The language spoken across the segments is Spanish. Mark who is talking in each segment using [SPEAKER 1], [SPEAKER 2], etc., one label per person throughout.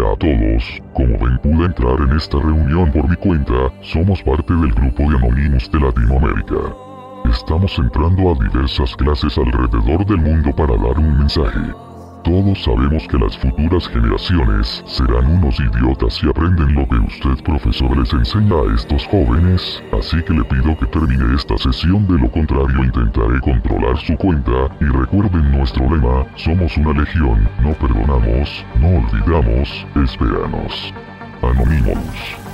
[SPEAKER 1] Hola a todos, como ven pude entrar en esta reunión por mi cuenta, somos parte del grupo de Anonymous de Latinoamérica. Estamos entrando a diversas clases alrededor del mundo para dar un mensaje. Todos sabemos que las futuras generaciones serán unos idiotas si aprenden lo que usted profesor les enseña a estos jóvenes, así que le pido que termine esta sesión de lo contrario intentaré controlar su cuenta y recuerden nuestro lema, somos una legión, no perdonamos, no olvidamos, esperanos. Anonymous.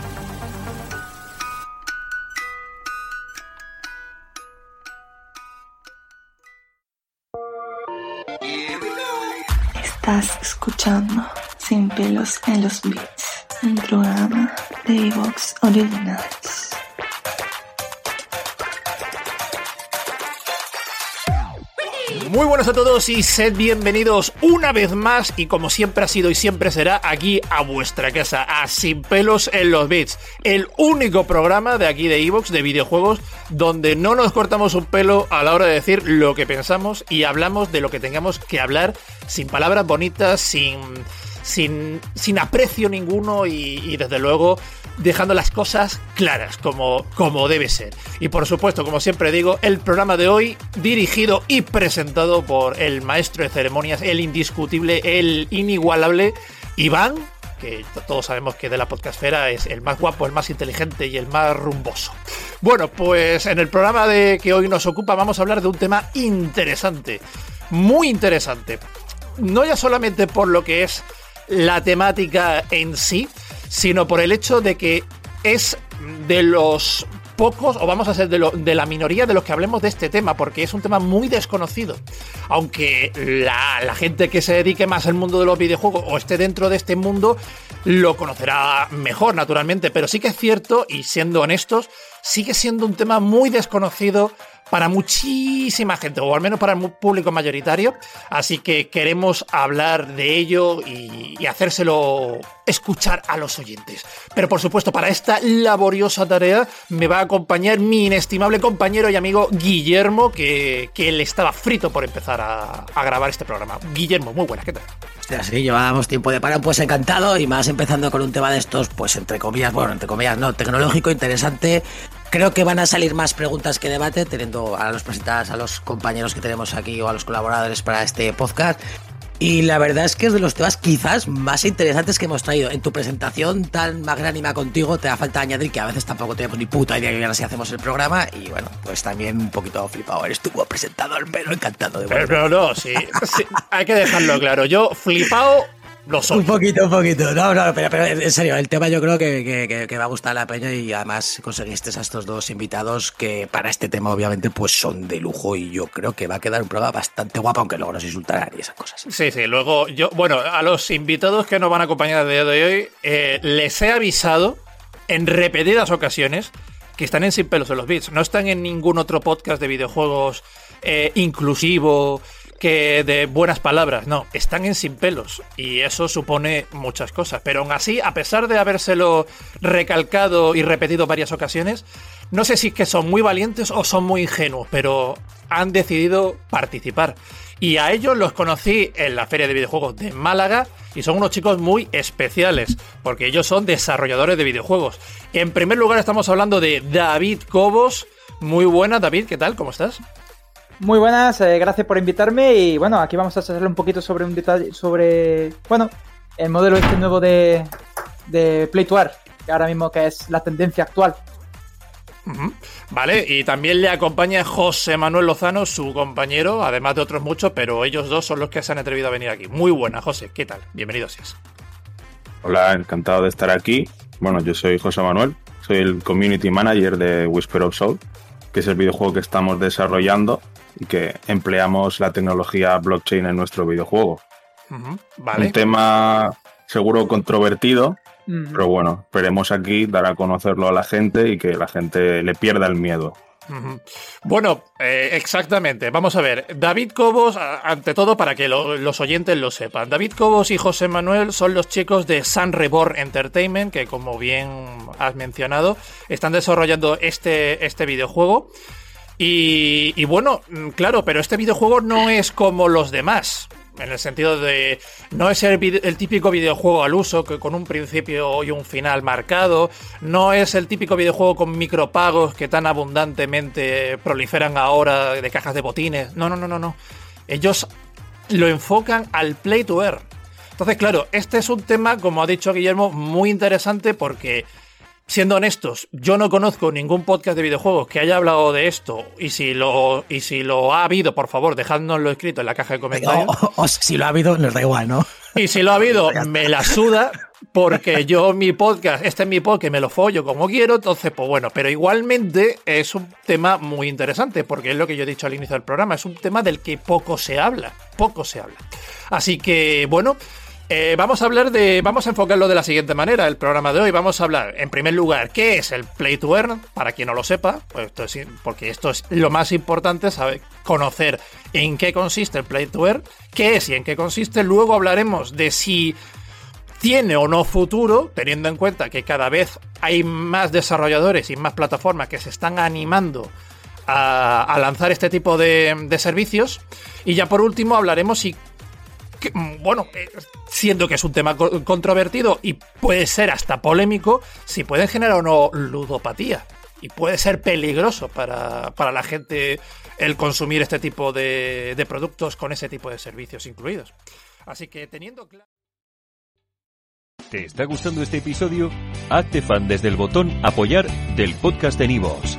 [SPEAKER 2] Estás escuchando Sin pelos en los beats, un programa de Evox Originals.
[SPEAKER 3] Muy buenas a todos y sed bienvenidos una vez más y como siempre ha sido y siempre será aquí a vuestra casa, a Sin pelos en los beats, el único programa de aquí de Evox de videojuegos donde no nos cortamos un pelo a la hora de decir lo que pensamos y hablamos de lo que tengamos que hablar sin palabras bonitas, sin sin, sin aprecio ninguno y, desde luego dejando las cosas claras como, como debe ser. Y por supuesto, como siempre digo, el programa de hoy dirigido y presentado por el maestro de ceremonias, el indiscutible, el inigualable Iván, que todos sabemos que de la podcastfera es el más guapo, el más inteligente y el más rumboso. Bueno, pues en el programa de que hoy nos ocupa vamos a hablar de un tema interesante, muy interesante. No ya solamente por lo que es la temática en sí, sino por el hecho de que es de los pocos, o vamos a ser de, lo, de, la minoría de los que hablemos de este tema, porque es un tema muy desconocido. Aunque la, la, gente que se dedique más al mundo de los videojuegos o esté dentro de este mundo, lo conocerá mejor, naturalmente. Pero sí que es cierto, y siendo honestos, sigue siendo un tema muy desconocido para muchísima gente, o al menos para el público mayoritario. Así que queremos hablar de ello y, hacérselo escuchar a los oyentes. Pero por supuesto, para esta laboriosa tarea me va a acompañar mi inestimable compañero y amigo Guillermo, que, que él estaba frito por empezar a, grabar este programa. Guillermo, muy buenas, ¿qué tal?
[SPEAKER 4] Sí, llevábamos tiempo de paro, pues encantado, y más empezando con un tema de estos, pues entre comillas, bueno, entre comillas, no, tecnológico, interesante, Creo que van a salir más preguntas que debate, teniendo a los presentadas a los compañeros que tenemos aquí o a los colaboradores para este podcast. Y la verdad es que es de los temas quizás más interesantes que hemos traído. En tu presentación tan magnánima contigo, te da falta añadir que a veces tampoco tenemos ni puta idea de ahora si hacemos el programa. Y bueno, pues también un poquito flipado. Eres tú como presentador, pero encantado de
[SPEAKER 3] Pero, pero no, sí, sí, hay que dejarlo claro. Yo flipado lo soy.
[SPEAKER 4] Un poquito, un poquito. No, no, pero, pero, en serio, el tema yo creo que, que, que, va a gustar a la peña y además conseguiste a estos dos invitados que para este tema obviamente pues son de lujo y yo creo que va a quedar un programa bastante guapo aunque luego nos insultarán y esas cosas.
[SPEAKER 3] Sí, sí, luego yo, bueno, a los invitados que nos van a acompañar el día de hoy eh, les he avisado en repetidas ocasiones que están en Sin Pelos en los Beats. No están en ningún otro podcast de videojuegos eh, inclusivo, que de buenas palabras, no, están en sin pelos y eso supone muchas cosas. Pero aún así, a pesar de habérselo recalcado y repetido varias ocasiones, no sé si es que son muy valientes o son muy ingenuos, pero han decidido participar. Y a ellos los conocí en la Feria de Videojuegos de Málaga y son unos chicos muy especiales, porque ellos son desarrolladores de videojuegos. En primer lugar estamos hablando de David Cobos. Muy buena, David, ¿qué tal? ¿Cómo estás?
[SPEAKER 5] Muy buenas, eh, gracias por invitarme y bueno, aquí vamos a hacerle un poquito sobre un detalle, sobre, bueno, el modelo este nuevo de, de Play to Earn, que ahora mismo que es la tendencia actual.
[SPEAKER 3] Uh -huh. Vale, y también le acompaña José Manuel Lozano, su compañero, además de otros muchos, pero ellos dos son los que se han atrevido a venir aquí. Muy buena, José, ¿qué tal? Bienvenido seas.
[SPEAKER 6] Hola, encantado de estar aquí. Bueno, yo soy José Manuel, soy el Community Manager de Whisper of Soul, que es el videojuego que estamos desarrollando y que empleamos la tecnología blockchain en nuestro videojuego.
[SPEAKER 3] Uh -huh. Vale.
[SPEAKER 6] Un tema seguro controvertido, uh -huh. pero bueno, esperemos aquí dar a conocerlo a la gente y que la gente le pierda el miedo.
[SPEAKER 3] Uh -huh. Bueno, eh, exactamente. Vamos a ver. David Cobos, ante todo, para que lo, los oyentes lo sepan. David Cobos y José Manuel son los chicos de Sun Reborn Entertainment, que como bien has mencionado, están desarrollando este, este videojuego. Y, y, bueno, claro, pero este videojuego no es como los demás. en el sentido de no es el, el, típico videojuego al uso que con un principio y un final marcado, no es el típico videojuego con micropagos que tan abundantemente proliferan ahora de cajas de botines. No, no, no, no, no. Ellos lo enfocan al play to earn. Entonces, claro, este es un tema, como ha dicho Guillermo, muy interesante porque siendo honestos, yo no conozco ningún podcast de videojuegos que haya hablado de esto. Y si lo, y si lo ha habido, por favor, dejádnoslo escrito en la caja de comentarios.
[SPEAKER 4] O, si lo ha habido, nos da igual, ¿no?
[SPEAKER 3] Y si lo ha habido, me la suda, porque yo mi podcast, este es mi podcast, me lo follo como quiero. Entonces, pues bueno, pero igualmente es un tema muy interesante, porque es lo que yo he dicho al inicio del programa, es un tema del que poco se habla, poco se habla. Así que, bueno. Eh, vamos a hablar de. Vamos a enfocarlo de la siguiente manera. El programa de hoy. Vamos a hablar, en primer lugar, qué es el Play to Earn. Para quien no lo sepa, pues esto es, porque esto es lo más importante, saber conocer en qué consiste el Play to Earn, qué es y en qué consiste. Luego hablaremos de si tiene o no futuro, teniendo en cuenta que cada vez hay más desarrolladores y más plataformas que se están animando a, lanzar este tipo de, de servicios. Y ya por último hablaremos si Mm, bueno, eh, siendo que es un tema controvertido y puede ser hasta polémico, si puede generar o no ludopatía. Y puede ser peligroso para, la gente el consumir este tipo de, de productos con ese tipo de servicios incluidos. Así que teniendo claro...
[SPEAKER 7] ¿Te está gustando este episodio? Hazte fan desde el botón apoyar del podcast de Nivos.